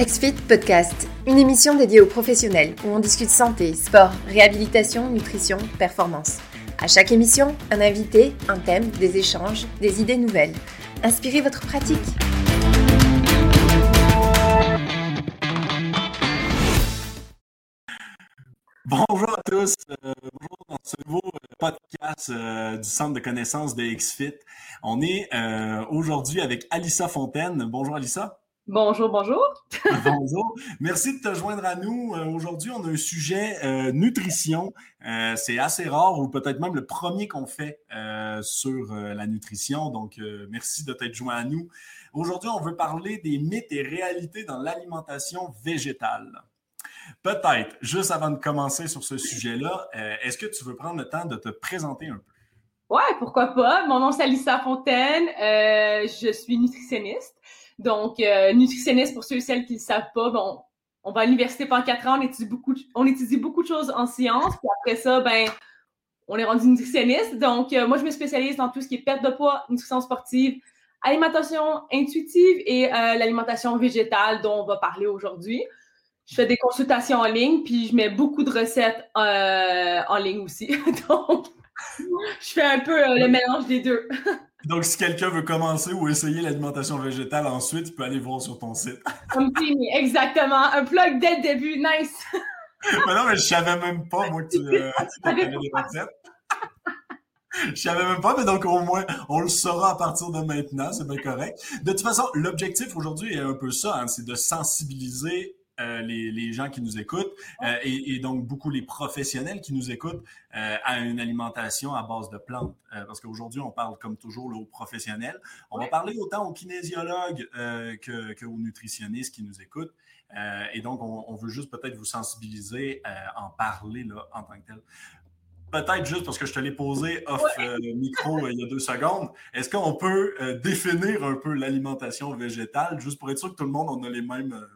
XFIT Podcast, une émission dédiée aux professionnels où on discute santé, sport, réhabilitation, nutrition, performance. À chaque émission, un invité, un thème, des échanges, des idées nouvelles. Inspirez votre pratique. Bonjour à tous, euh, bonjour dans ce nouveau euh, podcast euh, du Centre de connaissances de XFIT. On est aujourd'hui avec Alissa Fontaine. Bonjour Alissa. Bonjour, bonjour. bonjour. Merci de te joindre à nous. Euh, aujourd'hui, on a un sujet euh, nutrition. Euh, c'est assez rare ou peut-être même le premier qu'on fait sur la nutrition. Donc, merci de t'être joint à nous. Aujourd'hui, on veut parler des mythes et réalités dans l'alimentation végétale. Peut-être, juste avant de commencer sur ce sujet-là, est-ce que tu veux prendre le temps de te présenter un peu? Ouais, pourquoi pas. Mon nom c'est Alissa Fontaine. je suis nutritionniste. Donc, euh, nutritionniste, pour ceux et celles qui ne savent pas, bon, on va à l'université pendant quatre ans, on étudie beaucoup, on étudie beaucoup de choses en sciences. Puis après ça, ben, on est rendu nutritionniste. Donc, euh, moi, je me spécialise dans tout ce qui est perte de poids, nutrition sportive, alimentation intuitive et euh, l'alimentation végétale dont on va parler aujourd'hui. Je fais des consultations en ligne, puis je mets beaucoup de recettes en ligne aussi. Donc, je fais un peu le mélange des deux. Donc, si quelqu'un veut commencer ou essayer l'alimentation végétale ensuite, il peut aller voir sur ton site. exactement. Un plug dès le début. Nice. mais non, mais je savais même pas, moi, que tu, euh, avais des recettes. Je savais même pas, mais donc au moins, on le saura à partir de maintenant, c'est bien correct. De toute façon, l'objectif aujourd'hui est un peu ça, hein, c'est de sensibiliser euh, les, gens qui nous écoutent euh, et, donc beaucoup les professionnels qui nous écoutent euh, à une alimentation à base de plantes. parce qu'aujourd'hui, on parle comme toujours aux professionnels. On va parler autant aux kinésiologues que, que, aux nutritionnistes qui nous écoutent. et donc, on, veut juste peut-être vous sensibiliser, en parler là, en tant que tel peut-être juste parce que je te l'ai posé off micro il y a deux secondes, est-ce qu'on peut définir un peu l'alimentation végétale, juste pour être sûr que tout le monde en a les mêmes,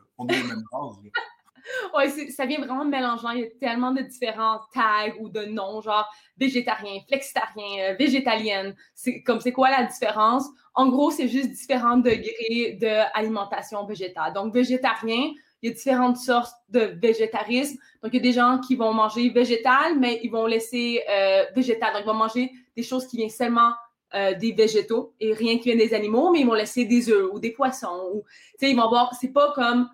on. Oui, ça vient vraiment mélangeant. Il y a tellement de différents tags ou de noms, genre végétarien, flexitarien, euh, végétalienne. C'est comme c'est quoi la différence? En gros, c'est juste différents degrés d'alimentation végétale. Donc, végétarien, il y a différentes sortes de végétarisme. Donc, il y a des gens qui vont manger végétal, mais ils vont laisser euh, végétal. Donc, ils vont manger des choses qui viennent seulement euh, des végétaux et rien qui vient des animaux, mais ils vont laisser des œufs ou des poissons. Ou, ils vont voir, c'est pas comme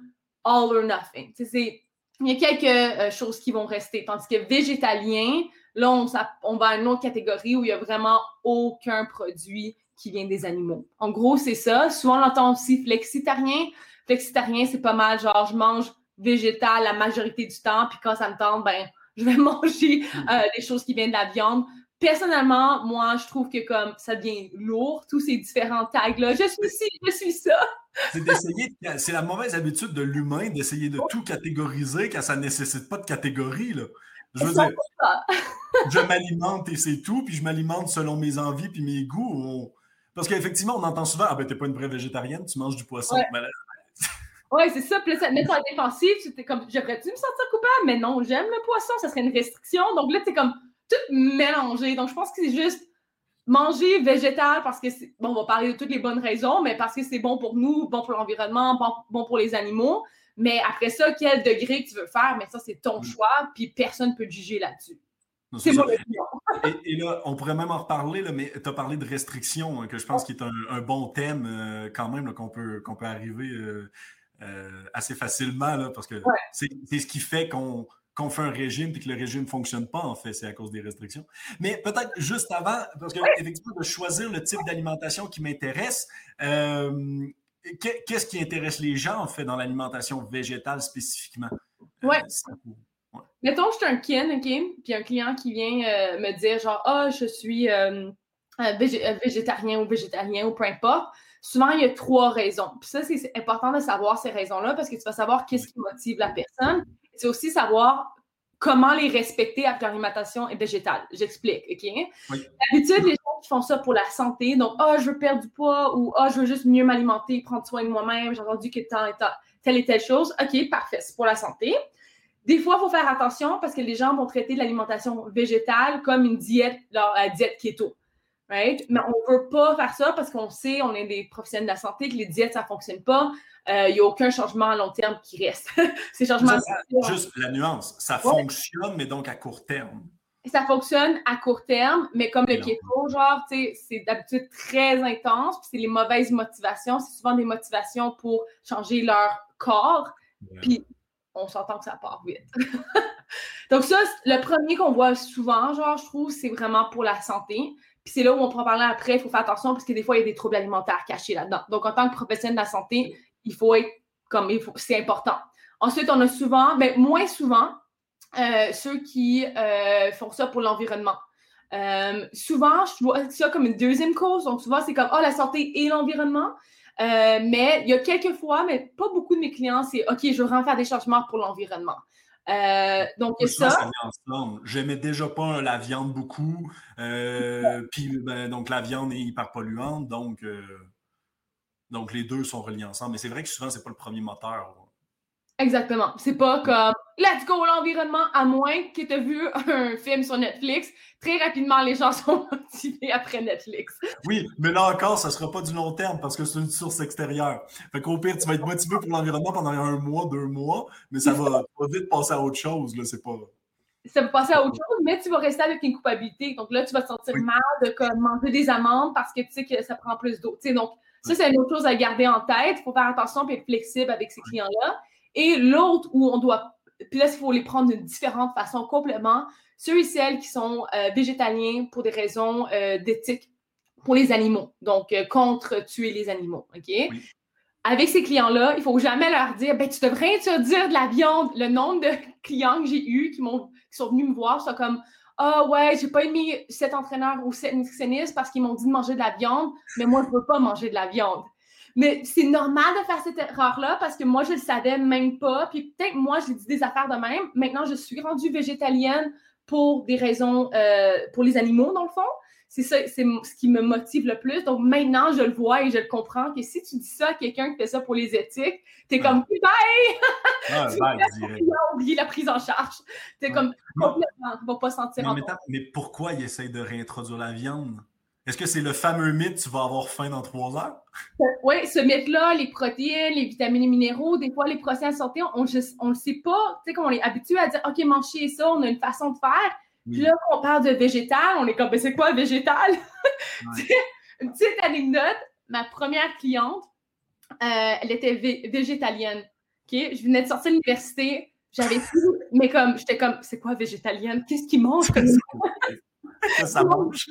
all or nothing. il y a quelques euh, choses qui vont rester. Tandis que végétalien, là, on, on, va à une autre catégorie où il n'y a vraiment aucun produit qui vient des animaux. En gros, c'est ça. Souvent, on entend aussi flexitarien. Flexitarien, c'est pas mal genre, je mange végétal la majorité du temps, puis quand ça me tente, ben, je vais manger euh, des choses qui viennent de la viande personnellement, moi, je trouve que comme ça devient lourd, tous ces différents tags-là. Je suis ci, je suis ça. c'est d'essayer, c'est la mauvaise habitude de l'humain d'essayer de tout catégoriser quand ça ne nécessite pas de catégorie. Là. Je veux dire, je m'alimente et c'est tout, puis je m'alimente selon mes envies puis mes goûts. Parce qu'effectivement, on entend souvent Ah ben, t'es pas une vraie végétarienne, tu manges du poisson. Ben, oui, c'est ça. Puis là, ça te met la défensive. C'était comme, j'aurais-tu me sentir coupable? Mais non, j'aime le poisson, ça serait une restriction. Donc là, c'est comme, tout mélangé. Donc, je pense que c'est juste manger végétal parce que, c'est, bon, on va parler de toutes les bonnes raisons, mais parce que c'est bon pour nous, bon pour l'environnement, bon, pour les animaux. Mais après ça, quel degré tu veux faire, mais ça, c'est ton mm. choix, puis personne ne peut te juger là-dessus. C'est mon opinion. et, là, on pourrait même en reparler, là, mais tu as parlé de restrictions, que je pense qui est un, bon thème euh, quand même qu'on peut, qu'on peut arriver euh, euh, assez facilement, là, parce que c'est, c'est ce qui fait qu'on qu'on fait un régime et que le régime ne fonctionne pas, en fait, c'est à cause des restrictions. Mais peut-être juste avant, parce que effectivement, de choisir le type d'alimentation qui m'intéresse, euh, qu'est-ce qui intéresse les gens, en fait, dans l'alimentation végétale spécifiquement? Euh, ouais. Mettons, je suis un kin, OK? Puis un client qui vient euh, me dire, genre, ah, oh, je suis végétarien ou végétalien ou peu importe. Souvent, il y a trois raisons. Puis ça, c'est important de savoir ces raisons-là parce que tu vas savoir qu'est-ce qui motive la personne c'est aussi savoir comment les respecter avec l'alimentation végétale. J'explique, OK? D'habitude, les gens qui font ça pour la santé, donc, ah, oh, je veux perdre du poids ou ah, oh, je veux juste mieux m'alimenter, prendre soin de moi-même, j'ai entendu que tant et telle et telle chose. OK, parfait, c'est pour la santé. Des fois, il faut faire attention parce que les gens vont traiter l'alimentation végétale comme une diète, leur diète keto. right? Mais on veut pas faire ça parce qu'on sait, on est des professionnels de la santé, que les diètes, ça fonctionne pas. Il euh, n'y a aucun changement à long terme qui reste. Ces changements. juste la nuance, ça fonctionne, mais donc à court terme. Ça fonctionne à court terme, mais comme le keto, genre, c'est d'habitude très intense, puis c'est les mauvaises motivations. C'est souvent des motivations pour changer leur corps, puis on s'entend que ça part vite. Donc ça, le premier qu'on voit souvent, genre, je trouve, c'est vraiment pour la santé. Puis c'est là où on en parler après, il faut faire attention parce que des fois, il y a des troubles alimentaires cachés là-dedans. Donc en tant que professionnel de la santé, il faut être comme, il faut, c'est important. Ensuite, on a souvent, mais moins souvent, euh, ceux qui euh, font ça pour l'environnement. Euh, souvent, je vois ça comme une deuxième cause. Donc, souvent, c'est comme, oh, la santé et l'environnement. mais il y a quelques fois, mais pas beaucoup de mes clients, c'est, OK, je veux vraiment faire des changements pour l'environnement. donc, ça. ça J'aimais déjà pas la viande beaucoup. Puis, ben, donc, la viande est hyper polluante. Donc, donc, les deux sont reliés ensemble. Mais c'est vrai que souvent, c'est pas le premier moteur. Exactement. C'est pas comme let's go l'environnement, à moins que tu aies vu un film sur Netflix. Très rapidement, les gens sont motivés après Netflix. Oui, mais là encore, ça sera pas du long terme parce que c'est une source extérieure. Fait qu'au pire, tu vas être motivé pour l'environnement pendant un mois, deux mois, mais ça va, vite passer à autre chose. Là, c'est pas. Ça va passer à autre chose, mais tu vas rester avec une culpabilité. Donc là, tu vas te sentir mal de comme, manger des amandes parce que tu sais que ça prend plus d'eau. Donc, ça, c'est une autre chose à garder en tête. Il faut faire attention et être flexible avec ces clients-là. Et l'autre où on doit, puis là, il faut les prendre d'une différente façon complètement, ceux et celles qui sont euh, végétaliens pour des raisons euh, d'éthique pour les animaux, donc euh, contre tuer les animaux, OK? Avec ces clients-là, il faut jamais leur dire, ben, tu devrais dire de la viande. Le nombre de clients que j'ai eus qui, qui sont venus me voir, c'est comme, ah oh, ouais, j'ai pas aimé cet entraîneur ou cet nutritionniste parce qu'ils m'ont dit de manger de la viande, mais moi, je veux pas manger de la viande. Mais c'est normal de faire cette erreur-là parce que moi, je le savais même pas. Puis peut-être moi, j'ai dit des affaires de même. Maintenant, je suis rendue végétalienne pour des raisons, euh, pour les animaux, dans le fond. C'est ça, c'est ce qui me motive le plus. Donc maintenant, je le vois et je le comprends que si tu dis ça à quelqu'un qui fait ça pour les éthiques, t'es comme bye! Ah, tu as oublié la prise en charge. T'es comme complètement, tu vas pas sentir mais, mais pourquoi il essaye de réintroduire la viande? Est-ce que c'est le fameux mythe tu vas avoir faim dans trois heures? Oui, ce mythe-là, les protéines, les vitamines et minéraux, des fois, les procès santé, on ne le sait pas. Tu sais, comme on est habitué à dire, OK, manger ça, on a une façon de faire. Puis là, quand on parle de végétal, on est comme, mais c'est quoi végétal? une petite anecdote, ma première cliente, euh, elle était végétalienne. Je venais de sortir de l'université, j'avais tout, mais comme, j'étais comme, c'est quoi végétalienne? Qu'est-ce qu'ils mangent comme ça? ça mange.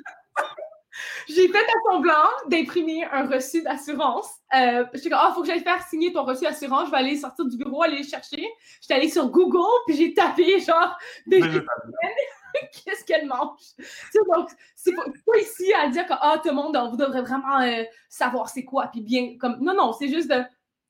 J'ai fait à semblant d'imprimer un reçu d'assurance. Euh, suis comme, ah, faut que j'aille faire signer ton reçu d'assurance. Je vais aller sortir du bureau, aller le chercher. J'étais allée sur Google, puis j'ai tapé, genre, qu'est-ce qu'elle mange? donc, c'est pas, ici à dire que, ah, tout le monde, on devrait vraiment euh, savoir c'est quoi, puis bien, comme, non, non, c'est juste de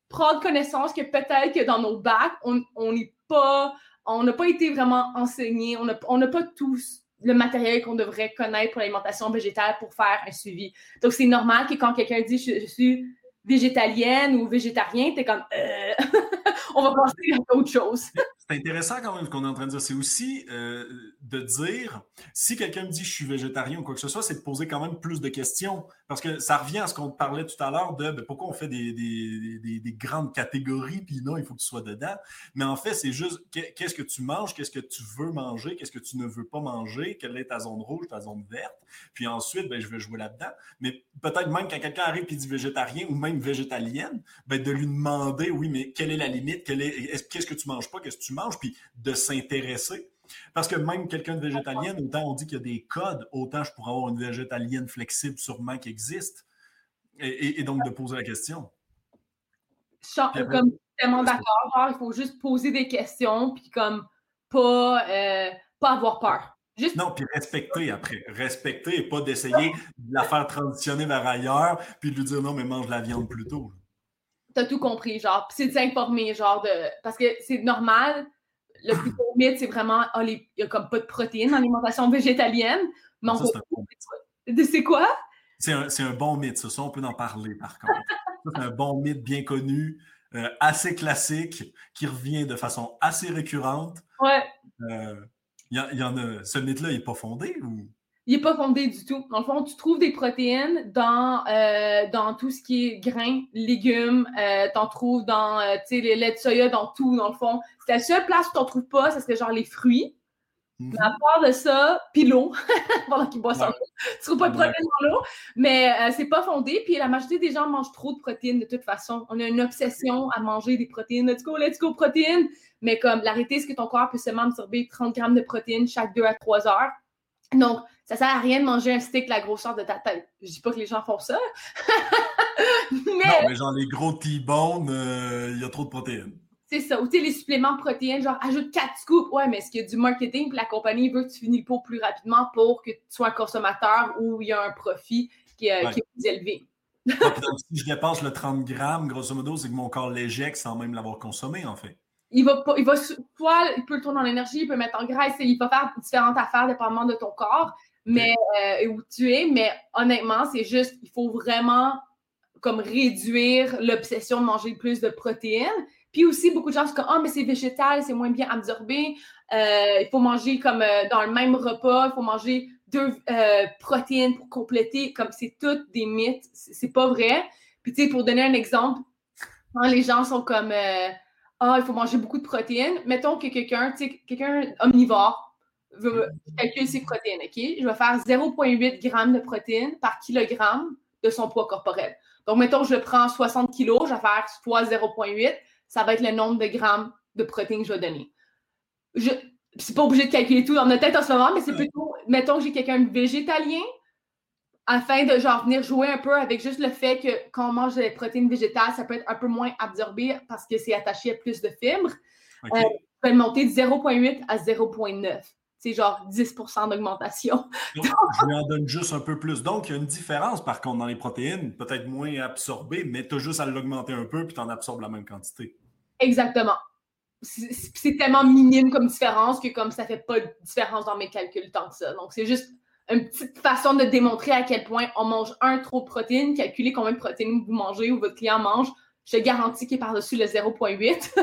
prendre connaissance que peut-être que dans nos bacs, on n'est pas, on n'a pas été vraiment enseigné, on n'a pas tous le matériel qu'on devrait connaître pour l'alimentation végétale pour faire un suivi. Donc, c'est normal que quand quelqu'un dit je, suis végétalienne ou végétarien, tu es comme euh, on va passer à autre chose. C'est intéressant quand même ce qu'on est en train de dire. C'est aussi euh, de dire, si quelqu'un me dit je suis végétarien ou quoi que ce soit, c'est de poser quand même plus de questions. Parce que ça revient à ce qu'on parlait tout à l'heure de ben, pourquoi on fait des, des, des, grandes catégories, puis non, il faut que tu sois dedans. Mais en fait, c'est juste qu'est-ce que tu manges, qu'est-ce que tu veux manger, qu'est-ce que tu ne veux pas manger, quelle est ta zone rouge, ta zone verte. Puis ensuite, ben, je vais jouer là-dedans. Mais peut-être même quand quelqu'un arrive et dit végétarien ou même végétalienne, ben, de lui demander, oui, mais quelle est la limite, qu'est-ce que tu manges pas, qu'est-ce que tu manges, puis de s'intéresser. Parce que même quelqu'un de végétalienne, autant on dit qu'il y a des codes, autant je pourrais avoir une végétalienne flexible sûrement qui existe. Et, donc de poser la question. Je comme tellement d'accord. Il faut juste poser des questions, puis comme pas, euh, pas avoir peur. Juste... Non, puis respecter après. Respecter et pas d'essayer de la faire transitionner vers ailleurs, puis de lui dire non, mais mange la viande plutôt. T'as tout compris, genre. c'est de s'informer, genre, de. Parce que c'est normal le plus gros mythe, c'est vraiment, oh, il n'y a comme pas de protéines dans l'alimentation végétalienne. Mais on C'est quoi? C'est un, un, bon mythe, ça. on peut en parler, par contre. c'est un bon mythe bien connu, euh, assez classique, qui revient de façon assez récurrente. Ouais. Euh, il y, en a, ce mythe-là n'est pas fondé ou? Il n'est pas fondé du tout. Dans le fond, tu trouves des protéines dans, euh, dans tout ce qui est grains, légumes, euh, tu en trouves dans euh, les laits de soya, dans tout, dans le fond. C'est la seule place où tu n'en trouves pas, ça serait genre les fruits. Mm À part de ça, puis l'eau, pendant qu'ils boivent ça. Tu trouves pas de protéines dans l'eau, mais euh, c'est pas fondé. Puis la majorité des gens mangent trop de protéines de toute façon. On a une obsession à manger des protéines. Let's go, let's go, protéines. Mais comme l'arrêter, c'est que ton corps peut seulement absorber 30 grammes de protéines chaque 2 à 3 heures. Donc, ça sert à rien de manger un steak la grosseur de ta tête. Je dis pas que les gens font ça. mais... Non, mais genre les gros T-bones, euh, il y a trop de protéines. C'est ça. Ou tu les suppléments protéines, genre ajoute 4 scoops. Ouais, mais est-ce qu'il y a du marketing puis la compagnie veut que tu finis le pot plus rapidement pour que tu sois un consommateur où il y a un profit qui, est plus élevé? donc, si je dépasse le 30 grammes, grosso modo, c'est que mon corps l'éjecte sans même l'avoir consommé, en fait. Il va, il va soit il peut le tourner en énergie, il peut mettre en graisse, il va faire différentes affaires dépendamment de ton corps, mais euh, où tu es. Mais honnêtement, c'est juste, il faut vraiment comme réduire l'obsession de manger plus de protéines. Puis aussi, beaucoup de gens sont comme Ah, mais c'est végétal, c'est moins bien absorbé. Euh, il faut manger comme euh, dans le même repas, il faut manger deux protéines pour compléter. Comme c'est toutes des mythes, c'est pas vrai. Puis tu sais, pour donner un exemple, quand les gens sont comme ah, il faut manger beaucoup de protéines. Mettons que quelqu'un, tu sais, quelqu'un omnivore veut calculer ses protéines, OK? Je vais faire 0,8 g de protéines par kilogramme de son poids corporel. Donc, mettons, je prends 60 kg, je vais faire fois 0,8, ça va être le nombre de grammes de protéines que je vais donner. Je ne suis pas obligé de calculer tout dans notre tête en ce moment, mais c'est plutôt, mettons que j'ai quelqu'un de végétalien, afin de genre venir jouer un peu avec juste le fait que quand on mange des protéines végétales, ça peut être un peu moins absorbé parce que c'est attaché à plus de fibres. Okay. Euh, monter de 0,8 à 0,9. C'est genre 10% d'augmentation. je lui en donne juste un peu plus. Donc, il y a une différence, par contre, dans les protéines, peut-être moins absorbées, mais tu as juste à l'augmenter un peu puis tu en absorbes la même quantité. Exactement. C'est tellement minime comme différence que comme ça fait pas de différence dans mes calculs tant que ça. Donc, c'est juste une petite façon de démontrer à quel point on mange un trop de protéines, calculer combien de protéines vous mangez ou votre client mange. Je garantis qu'il est par-dessus le 0,8.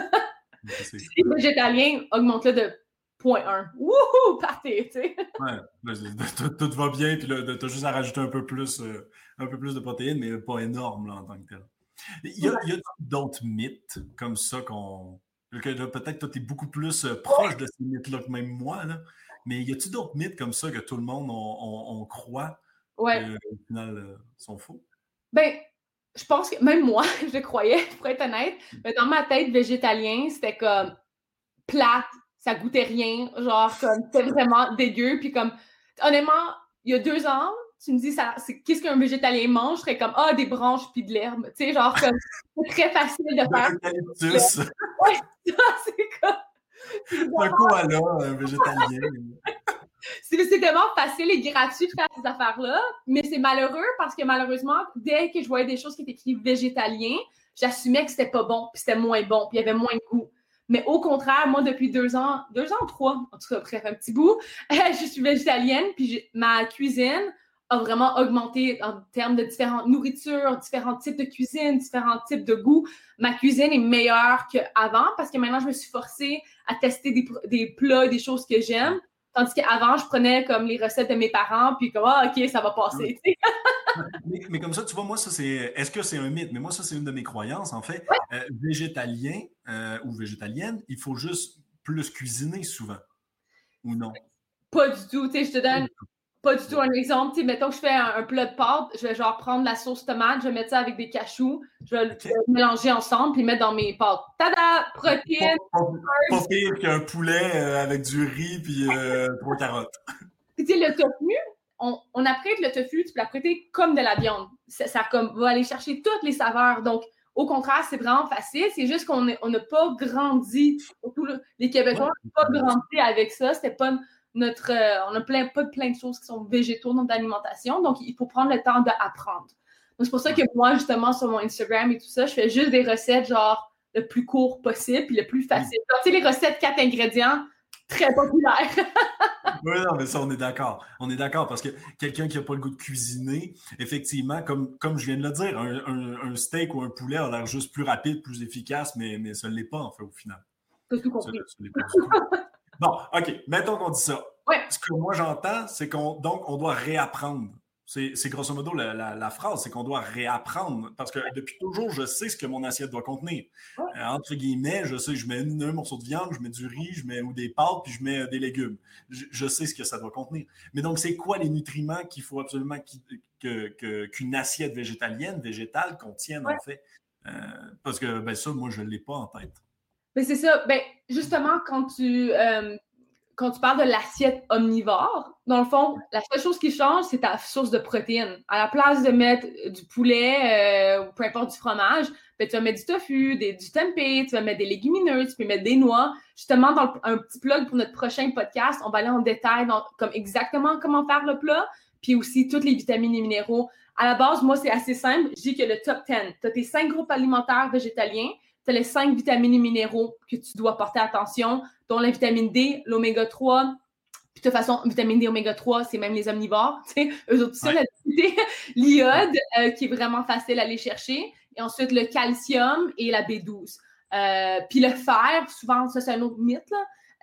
si végétalien, augmente-le de 0,1. Wouhou! Partez, tu sais. Ouais, tout, va bien, puis là, tu as juste à rajouter un peu plus, euh, un peu plus de protéines, mais pas énorme là, en tant que tel. Il y a, a d'autres mythes comme ça qu'on. Peut-être que tu es beaucoup plus euh, proche de ces mythes-là que même moi. Là. Mais y a-t-il d'autres mythes comme ça que tout le monde on, croit ouais. au final euh, sont faux? Ben, je pense que même moi, je le croyais, pour être honnête. Mais dans ma tête, végétalien, c'était comme plate, ça goûtait rien, genre comme c'était vraiment dégueu. Puis comme, honnêtement, il y a deux ans, tu me dis ça, qu'est-ce qu'un végétalien mange? Je serais comme ah des branches puis de l'herbe, tu sais genre comme c'est très facile de faire. ouais, c'est comme un koala, un végétalien. c'est tellement facile et gratuit de faire ces affaires-là, mais c'est malheureux parce que malheureusement, dès que je voyais des choses qui étaient écrites végétalien, j'assumais que c'était pas bon, puis c'était moins bon, puis il y avait moins de goût. Mais au contraire, moi, depuis deux ans, deux ans, trois, en tout cas, bref, un petit bout, je suis végétalienne, puis ma cuisine a vraiment augmenté en termes de différentes nourritures, différents types de cuisine, différents types de goûts. Ma cuisine est meilleure qu'avant parce que maintenant, je me suis forcée à tester des, des plats, des choses que j'aime. Tandis qu'avant, je prenais comme les recettes de mes parents, puis comme, ah, OK, ça va passer. mais, comme ça, tu vois, moi, ça, c'est. Est-ce que c'est un mythe? Mais moi, ça, c'est une de mes croyances, en fait. Euh, végétalien euh, ou végétalienne, il faut juste plus cuisiner souvent. Ou non? Pas du tout. Tu sais, je te donne pas du tout un exemple. mettons que je fais un, plat de pâte, je vais genre prendre la sauce tomate, je vais mettre ça avec des cachous, je vais le mélanger ensemble puis mettre dans mes pâtes. Tada! Protéines! Pas, pire qu'un poulet euh, avec du riz puis euh, trois carottes. Tu sais, le tofu, on, on apprête le tofu, tu peux l'apprêter comme de la viande. Ça, comme, va aller chercher toutes les saveurs. Donc, au contraire, c'est vraiment facile. C'est juste qu'on n'a pas grandi, surtout les Québécois n'ont pas grandi avec ça. C'était pas notre, euh, on a plein, pas plein de choses qui sont végétaux dans l'alimentation, donc il faut prendre le temps d'apprendre. Donc c'est pour ça que moi, justement, sur mon Instagram et tout ça, je fais juste des recettes genre le plus court possible puis le plus facile. tu sais, les recettes quatre ingrédients, très populaires. oui, non, mais ça, on est d'accord. On est d'accord parce que quelqu'un qui n'a pas le goût de cuisiner, effectivement, comme, comme je viens de le dire, un, steak ou un poulet a l'air juste plus rapide, plus efficace, mais, mais ça ne l'est pas, en fait, au final. T'as tout compris. Bon, OK, mettons qu'on dit ça. ce que moi j'entends, c'est qu'on donc on doit réapprendre. C'est grosso modo la, phrase, c'est qu'on doit réapprendre. Parce que depuis toujours, je sais ce que mon assiette doit contenir. Euh, entre guillemets, je sais, je mets un morceau de viande, je mets du riz, je mets ou des pâtes, puis je mets euh, des légumes. Je, sais ce que ça doit contenir. Mais donc, c'est quoi les nutriments qu'il faut absolument qu'une assiette végétalienne, végétale contienne, en fait? Euh, parce que ben, ça, moi, je ne l'ai pas en tête. Mais c'est ça. Ben, justement, quand tu, quand tu parles de l'assiette omnivore, dans le fond, la seule chose qui change, c'est ta source de protéines. À la place de mettre du poulet euh, ou peu importe du fromage, ben, tu vas mettre du tofu, des, du tempeh, tu vas mettre des légumineuses, tu peux mettre des noix. Justement, dans un petit plug pour notre prochain podcast, on va aller en détail dans comme exactement comment faire le plat, puis aussi toutes les vitamines et minéraux. À la base, moi, c'est assez simple. Je dis que le top 10, tu as tes cinq groupes alimentaires végétaliens, tu as les cinq vitamines et minéraux que tu dois porter attention, dont la vitamine D, l'oméga 3. Puis de toute façon, vitamine D, oméga 3, c'est même les omnivores. Eux autres, ça, l'iode, euh, qui est vraiment facile à aller chercher. Et ensuite, le calcium et la B12. Euh, puis le fer, souvent, ça, c'est un autre mythe.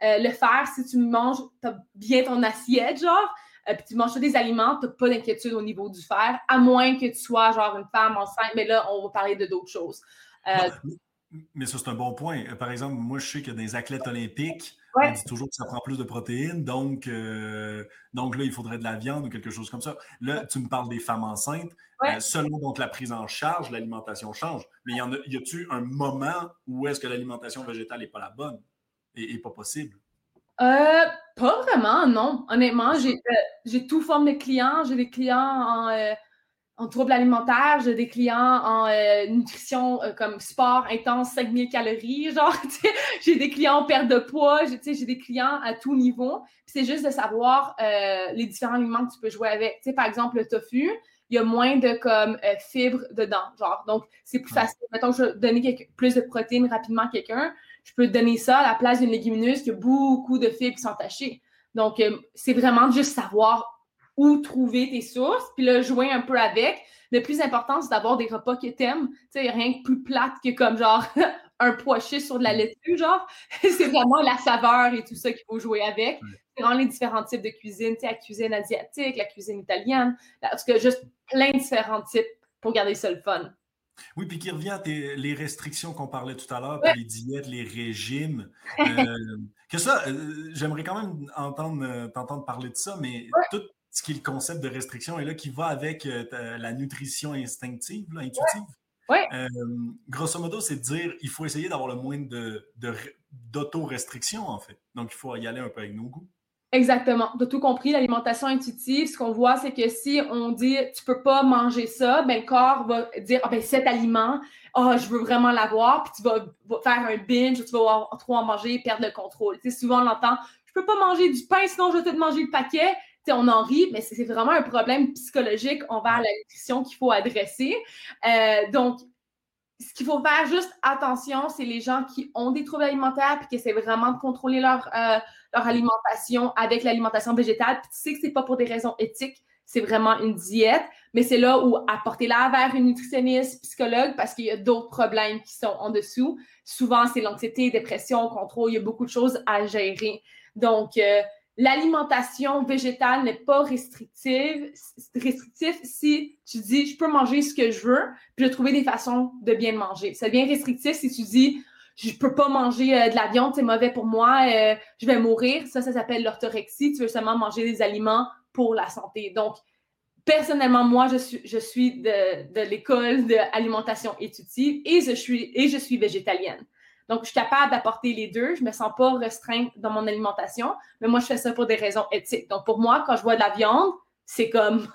Euh, le fer, si tu manges, tu as bien ton assiette, genre, puis tu manges des aliments, tu n'as pas d'inquiétude au niveau du fer, à moins que tu sois genre une femme enceinte, mais là, on va parler de d'autres choses. Mais ça, c'est un bon point. Euh, par exemple, moi, je sais que des athlètes olympiques, on dit toujours que ça prend plus de protéines, donc, euh, donc là, il faudrait de la viande ou quelque chose comme ça. Là, tu me parles des femmes enceintes. Euh, selon donc la prise en charge, l'alimentation change. Mais y en a, y a-tu un moment où est-ce que l'alimentation végétale n'est pas la bonne et, pas possible? pas vraiment, non. Honnêtement, j'ai, j'ai tout forme de clients. J'ai des clients en en troubles alimentaires, j'ai des clients en euh, nutrition euh, comme sport intense, 5000 calories, genre, j'ai des clients en perte de poids, j'ai des clients à tout niveau. c'est juste de savoir euh, les différents aliments que tu peux jouer avec. Par exemple, le tofu, il y a moins de comme fibres dedans, genre. Donc, c'est plus facile. Mettons que je veux donner plus de protéines rapidement à quelqu'un, je peux donner ça à la place d'une légumineuse qui a beaucoup de fibres qui sont tachées. Donc, c'est vraiment juste savoir où trouver tes sources, puis le jouer un peu avec. Le plus important, c'est d'avoir des repas que t'aimes. Tu sais, rien de plus plate que comme genre un pois chiche sur de la laitue, genre. c'est vraiment la saveur et tout ça qu'il faut jouer avec. C'est vraiment les différents types de cuisine, tu sais, la cuisine asiatique, la cuisine italienne, parce que juste plein de différents types pour garder ça le fun. Oui, puis qui revient à les restrictions qu'on parlait tout à l'heure, les diètes, les régimes. Euh, que ça, euh, j'aimerais quand même entendre, euh, t'entendre parler de ça, mais tout, ce qui est le concept de restriction et là qui va avec euh, la nutrition instinctive, intuitive. Ouais. Euh, grosso modo, c'est de dire il faut essayer d'avoir le moins de, d'auto-restriction, en fait. Donc, il faut y aller un peu avec nos goûts. Exactement. De tout compris, l'alimentation intuitive, ce qu'on voit, c'est que si on dit tu peux pas manger ça, ben le corps va dire ah ben cet aliment, oh, je veux vraiment l'avoir, puis tu vas, faire un binge, tu vas avoir trop en manger, perdre le contrôle. Tu sais, souvent on l'entend, je peux pas manger du pain, sinon je vais te manger le paquet on en rit, mais c'est vraiment un problème psychologique envers la nutrition qu'il faut adresser. Euh, donc, ce qu'il faut faire juste attention, c'est les gens qui ont des troubles alimentaires puis qui essaient vraiment de contrôler leur, euh, leur alimentation avec l'alimentation végétale. Puis tu sais que c'est pas pour des raisons éthiques, c'est vraiment une diète, mais c'est là où apporter-la vers une nutritionniste, psychologue, parce qu'il y a d'autres problèmes qui sont en dessous. Souvent, c'est l'anxiété, dépression, contrôle, il y a beaucoup de choses à gérer. Donc, euh, l'alimentation végétale n'est pas restrictive, restrictif si tu dis je peux manger ce que je veux, puis je trouver des façons de bien manger. Ça devient restrictif si tu dis je peux pas manger euh, de la viande, c'est mauvais pour moi, euh, je vais mourir. Ça, ça s'appelle l'orthorexie. Tu veux seulement manger des aliments pour la santé. Donc, personnellement, moi, je suis, de, l'école d'alimentation étudiée et et je suis végétalienne. Donc, je suis capable d'apporter les deux. Je me sens pas restreinte dans mon alimentation, mais moi, je fais ça pour des raisons éthiques. Donc, pour moi, quand je vois de la viande, c'est comme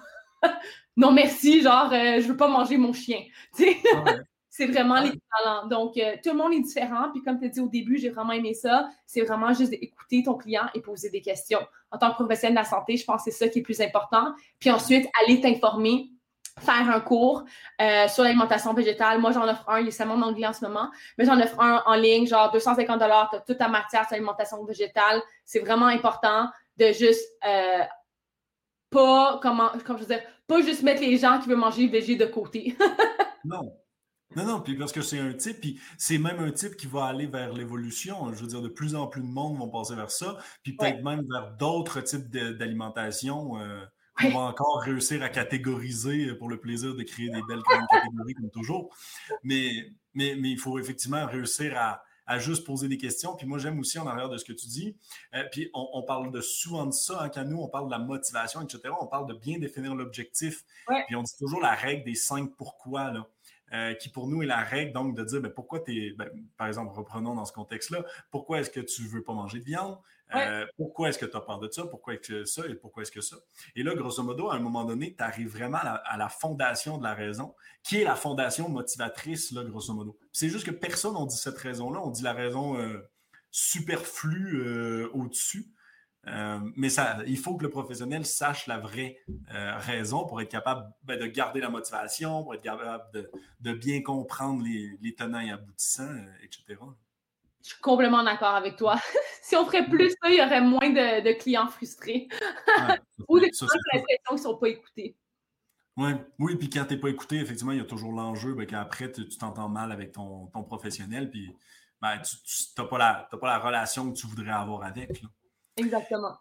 non merci, genre, euh, je veux pas manger mon chien. c'est vraiment l'équivalent. Donc, euh, tout le monde est différent. Puis, comme tu as dit au début, j'ai vraiment aimé ça. C'est vraiment juste d'écouter ton client et poser des questions. En tant que professionnel de la santé, je pense que c'est ça qui est le plus important. Puis ensuite, aller t'informer faire un cours euh, sur l'alimentation végétale. Moi, j'en offre un, il est seulement en anglais en ce moment, mais j'en offre un en ligne, genre 250 dollars, tu as toute ta matière sur l'alimentation végétale. C'est vraiment important de juste euh, pas comment, comment je veux dire, pas juste mettre les gens qui veulent manger végé de côté. non. Non, non, puis parce que c'est un type, puis c'est même un type qui va aller vers l'évolution. Je veux dire, de plus en plus de monde vont passer vers ça, puis peut-être même vers d'autres types d'alimentation. Euh, on va encore réussir à catégoriser pour le plaisir de créer des belles grandes catégories comme toujours. Mais, mais, mais il faut effectivement réussir à, à juste poser des questions. Puis moi, j'aime aussi en arrière de ce que tu dis. Euh, puis on, parle de souvent de ça, hein, quand nous, on parle de la motivation, etc. On parle de bien définir l'objectif. Puis on dit toujours la règle des cinq pourquoi. Là. Euh, qui pour nous est la règle, donc de dire ben, pourquoi tu es, ben, par exemple, reprenons dans ce contexte-là, pourquoi est-ce que tu ne veux pas manger de viande? Euh, pourquoi est-ce que tu as peur de ça? Pourquoi est-ce que ça? Et pourquoi est-ce que ça? Et là, grosso modo, à un moment donné, tu arrives vraiment à la, fondation de la raison, qui est la fondation motivatrice, là, grosso modo. C'est juste que personne n'a dit cette raison-là, on dit la raison euh, superflue au-dessus. Euh, mais ça, il faut que le professionnel sache la vraie euh, raison pour être capable ben, de garder la motivation, pour être capable de, bien comprendre les, tenants et aboutissants, euh, etc. Je suis complètement d'accord avec toi. si on ferait plus ça, il y aurait moins de, clients frustrés ou des clients qui l'impression qu'ils ne sont pas écoutés. Ouais. Oui, puis quand tu n'es pas écouté, effectivement, il y a toujours l'enjeu ben, qu'après, tu t'entends mal avec ton, professionnel, puis ben, tu n'as pas la relation que tu voudrais avoir avec. Exactement.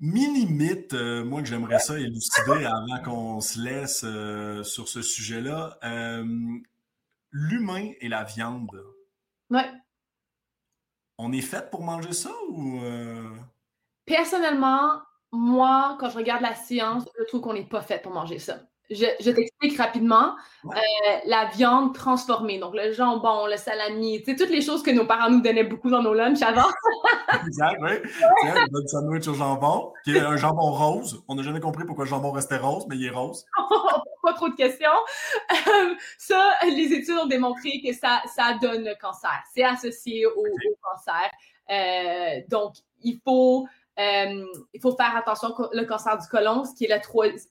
Mi-limite, euh, moi que j'aimerais ça élucider avant qu'on se laisse euh, sur ce sujet-là, euh, l'humain et la viande. Ouais. On est fait pour manger ça ou. Personnellement, moi, quand je regarde la science, je trouve qu'on n'est pas fait pour manger ça. Je, t'explique rapidement. Euh, la viande transformée, donc le jambon, le salami, tu toutes les choses que nos parents nous donnaient beaucoup dans nos lunchs avant. exact, oui. Le sandwich au jambon, qui est un jambon rose. On n'a jamais compris pourquoi le jambon restait rose, mais il est rose. Pas trop de questions. Euh, ça, les études ont démontré que ça, ça donne le cancer. C'est associé au, cancer. Euh, donc, il faut euh, il faut faire attention le cancer du côlon, ce qui est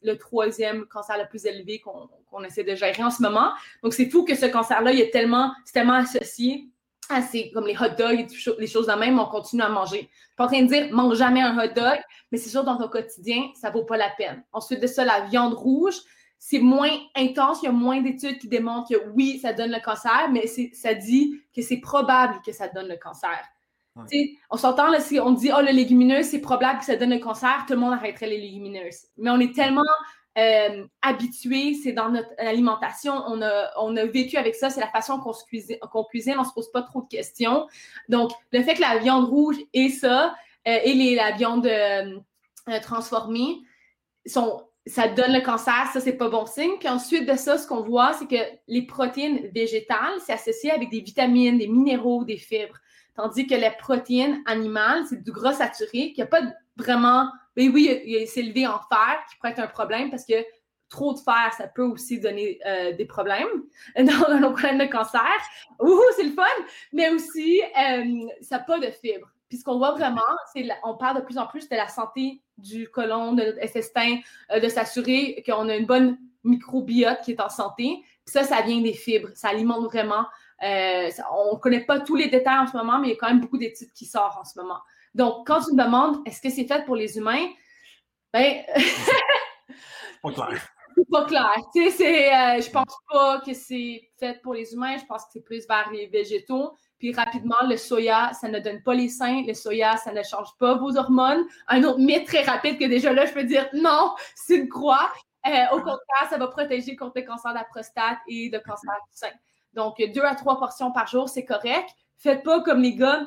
le, troisième cancer le plus élevé qu'on essaie de gérer en ce moment. Donc, c'est fou que ce cancer-là, il est tellement, tellement associé à ces, comme les hot dogs et les choses de même, on continue à manger. Je suis pas en train de dire, mange jamais un hot dog, mais c'est sûr, dans ton quotidien, ça vaut pas la peine. Ensuite de ça, la viande rouge, c'est moins intense, il y a moins d'études qui démontrent que oui, ça donne le cancer, mais ça dit que c'est probable que ça donne le cancer. On s'entend, là, si on dit, oh, le légumineuse, c'est probable que ça donne le cancer, tout le monde arrêterait les légumineuses. Mais on est tellement euh, habitué, c'est dans notre alimentation, on a, vécu avec ça, c'est la façon qu'on cuisine, qu'on cuisine, on se pose pas trop de questions. Donc, le fait que la viande rouge et ça, euh, et les, la viande euh, transformée, ça donne le cancer, ça, c'est pas bon signe. Puis ensuite de ça, ce qu'on voit, c'est que les protéines végétales, c'est associé avec des vitamines, des minéraux, des fibres. Tandis que les protéines animales, c'est du gras saturé, qui n'a pas vraiment. Mais ben oui, c'est élevé en fer, qui pourrait être un problème parce que trop de fer, ça peut aussi donner euh, des problèmes dans nos problèmes de cancer. Ouh, c'est le fun! Mais aussi, euh, ça n'a pas de fibres. Puis ce qu'on voit vraiment, c'est on parle de plus en plus de la santé du côlon, de notre intestin, euh, de s'assurer qu'on a une bonne microbiote qui est en santé. Ça, ça vient des fibres. Ça alimente vraiment euh, on ne connaît pas tous les détails en ce moment, mais il y a quand même beaucoup d'études qui sortent en ce moment. Donc, quand tu me demandes est-ce que c'est fait pour les humains, ben. pas clair. pas clair. Tu sais, euh, je pense pas que c'est fait pour les humains. Je pense que c'est plus vers les végétaux. Puis rapidement, le soya, ça ne donne pas les seins. Le soya, ça ne change pas vos hormones. Un autre mythe très rapide que déjà là, je peux dire non, c'est une croix. Euh, au contraire, ça va protéger contre le cancer de la prostate et le cancer du sein. Donc, deux à trois portions par jour, c'est correct. Faites pas comme les gars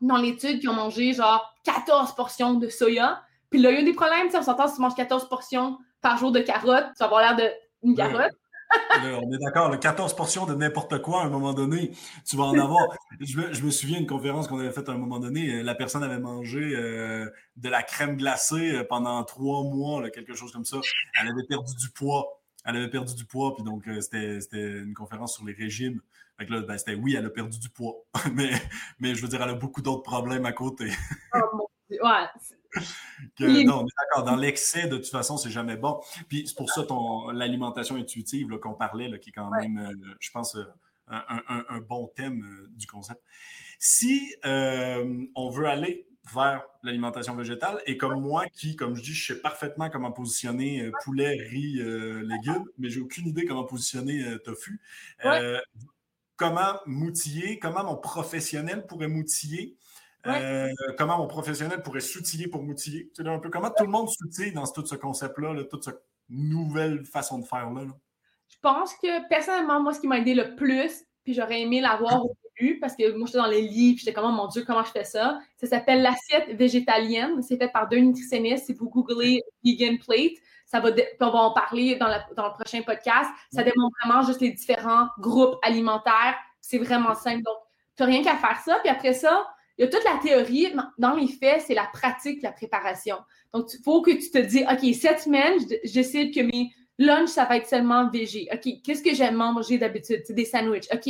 dans l'étude qui ont mangé genre 14 portions de soya. Puis là, il y a des problèmes. On s'entend si tu manges 14 portions par jour de carottes, ça va avoir l'air d'une carotte. on est d'accord, 14 portions de n'importe quoi à un moment donné, tu vas en avoir. Je me, je me souviens d'une conférence qu'on avait faite à un moment donné, euh, la personne avait mangé euh, de la crème glacée euh, pendant trois mois, quelque chose comme ça. Elle avait perdu du poids elle avait perdu du poids, puis donc euh, c'était une conférence sur les régimes. Fait là, ben, c'était oui, elle a perdu du poids, mais, mais je veux dire, elle a beaucoup d'autres problèmes à côté. oh, ouais. non, on est d'accord. Dans l'excès, de toute façon, c'est jamais bon. Puis c'est pour ça ton l'alimentation intuitive qu'on parlait, là, qui est quand même, euh, je pense, euh, un, un, un, bon thème du concept. Si on veut aller vers l'alimentation végétale. Et comme moi, qui, comme je dis, je sais parfaitement comment positionner euh, poulet, riz, euh, légumes, mais j'ai aucune idée comment positionner euh, tofu. comment m'outiller, comment mon professionnel pourrait m'outiller. comment mon professionnel pourrait s'outiller pour m'outiller. un peu comment tout le monde s'outille dans tout ce concept-là, toute cette nouvelle façon de faire-là. Je pense que personnellement, moi, ce qui m'a aidé le plus, puis j'aurais aimé l'avoir au parce que moi, j'étais dans les livres, j'étais comme, oh mon Dieu, comment je fais ça? Ça s'appelle l'assiette végétalienne. C'est fait par deux nutritionnistes. Si vous googlez Vegan Plate, ça va, on va en parler dans, dans, le prochain podcast. Ça démontre vraiment juste les différents groupes alimentaires. C'est vraiment simple. Donc, tu n'as rien qu'à faire ça. Puis après ça, il y a toute la théorie. Dans les faits, c'est la pratique, la préparation. Donc, il faut que tu te dises, OK, cette semaine, je décide que mes lunchs, ça va être seulement végé. OK, qu'est-ce que j'aime manger d'habitude? C'est des sandwichs. OK,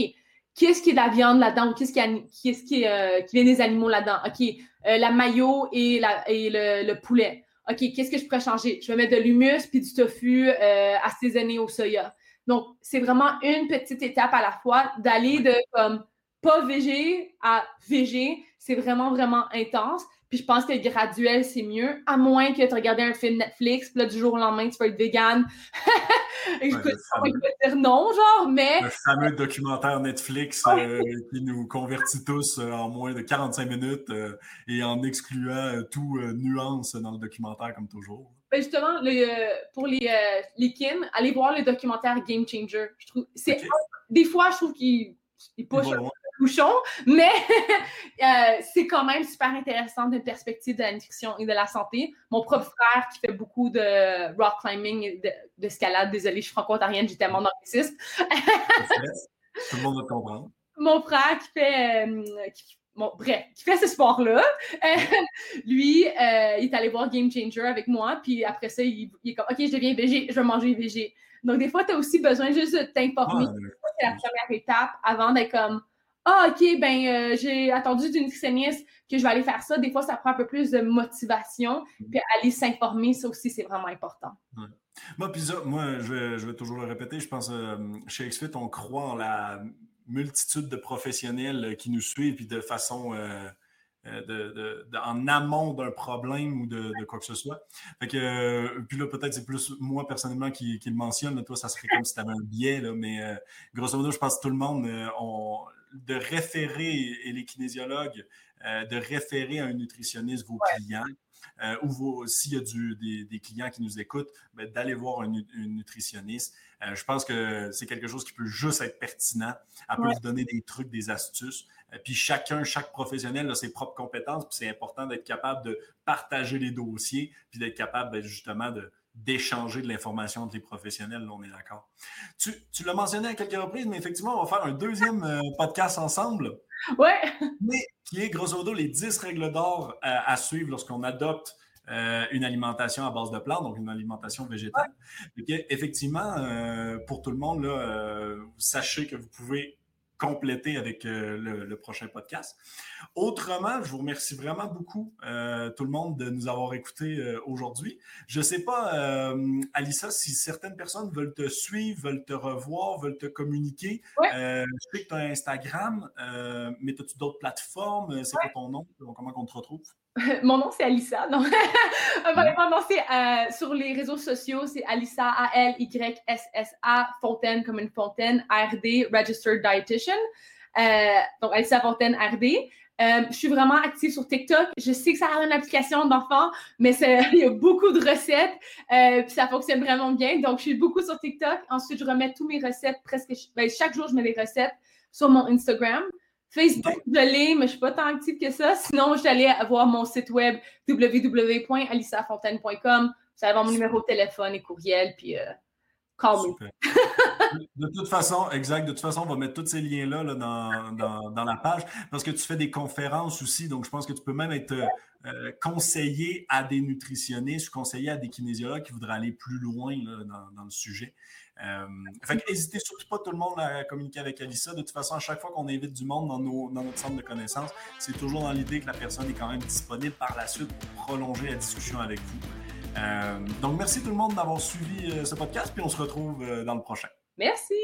qu'est-ce qui est de la viande là-dedans ou qu'est-ce qui, qui, euh, qui, vient des animaux là-dedans? OK, euh, la maillot et, la, et le, poulet. OK, qu'est-ce que je pourrais changer? Je vais mettre de l'humus puis du tofu euh, assaisonné au soya. Donc, c'est vraiment une petite étape à la fois d'aller de comme pas végé à végé. C'est vraiment, vraiment intense. Puis je pense que graduel, c'est mieux, à moins que tu regardes un film Netflix, puis là, du jour au lendemain, tu vas être vegan. Ouais, je dire non, genre, mais. Le fameux documentaire Netflix euh, qui nous convertit tous euh, en moins de 45 minutes euh, et en excluant tout nuance dans le documentaire, comme toujours. Ben justement, pour les, les Kim, allez voir le documentaire Game Changer. Je trouve, c'est, Des fois, je trouve qu'il il push bouchon, mais euh, c'est quand même super intéressant d'une perspective de la nutrition et de la santé. Mon propre frère qui fait beaucoup de rock climbing et d'escalade, désolé, je suis franco-ontarienne, j'ai tellement d'anglicisme. Tout le monde va comprendre. Mon frère qui fait, euh, bon, bref, qui fait ce sport-là, lui, euh, il est allé voir Game Changer avec moi, puis après ça, il, est comme, OK, je deviens végé, je vais manger végé. Donc, des fois, tu as aussi besoin juste de t'informer. c'est la première étape avant d'être comme, ah, OK, ben, euh, j'ai attendu d'une nutritionniste que je vais aller faire ça. Des fois, ça prend un peu plus de motivation. Mm-hmm. Puis aller s'informer, ça aussi, c'est vraiment important. Moi, puis moi, je vais, je vais, toujours le répéter. Je pense euh, chez XFIT, on croit en la multitude de professionnels qui nous suivent, puis de façon. Euh, de, en amont d'un problème ou de, quoi que ce soit. Fait que, puis là, peut-être c'est plus moi personnellement qui, le mentionne. toi, ça serait comme si tu avais un biais, là, mais grosso modo, je pense que tout le monde, on, de référer, et les kinésiologues, euh, de référer à un nutritionniste vos clients. Euh, ou s'il y a du, des, clients qui nous écoutent, ben, d'aller voir un, nutritionniste. Euh, je pense que c'est quelque chose qui peut juste être pertinent. Elle peut vous donner des trucs, des astuces. puis chacun, chaque professionnel a ses propres compétences. Puis c'est important d'être capable de partager les dossiers, puis d'être capable ben, justement de, d'échanger de l'information entre les professionnels, on est d'accord. Tu, l'as mentionné à quelques reprises, mais effectivement, on va faire un deuxième euh, podcast ensemble. Ouais. Mais qui est grosso modo les 10 règles d'or euh, à suivre lorsqu'on adopte euh, une alimentation à base de plantes, donc une alimentation végétale. effectivement, pour tout le monde, là, sachez que vous pouvez compléter avec euh, le, prochain podcast. Autrement, je vous remercie vraiment beaucoup, euh, tout le monde, de nous avoir écoutés euh, aujourd'hui. Je ne sais pas, Alissa, si certaines personnes veulent te suivre, veulent te revoir, veulent te communiquer. je sais que tu as Instagram, mais as-tu d'autres plateformes? C'est quoi ton nom? Comment on te retrouve? Mon nom, c'est Alissa. Non. Vraiment, non, c'est euh, sur les réseaux sociaux, c'est Alissa, A-L-Y-S-S-A, Fontaine comme une fontaine, R-D, Registered Dietitian. Euh, donc, Alissa Fontaine, RD. Euh, je suis vraiment active sur TikTok. Je sais que ça a une application d'enfant, mais il y a beaucoup de recettes, puis ça fonctionne vraiment bien. Donc, je suis beaucoup sur TikTok. Ensuite, je remets tous mes recettes presque ben, chaque jour. Je mets des recettes sur mon Instagram. Facebook, je l'ai, mais je ne suis pas tant active que ça. Sinon, je suis allée voir mon site web www.alissafontaine.com. Vous allez avoir mon numéro de téléphone et courriel, puis euh, call me. de toute façon, exact. De toute façon, on va mettre tous ces liens-là dans, la page parce que tu fais des conférences aussi. Donc, je pense que tu peux même être euh, conseiller à des nutritionnistes, conseiller à des kinésiologues qui voudraient aller plus loin dans, le sujet. Euh, fait n'hésitez surtout pas tout le monde à communiquer avec Alissa. De toute façon, à chaque fois qu'on invite du monde dans, notre centre de connaissances, c'est toujours dans l'idée que la personne est quand même disponible par la suite pour prolonger la discussion avec vous. Euh, donc, merci tout le monde d'avoir suivi euh, ce podcast, puis on se retrouve dans le prochain. Merci.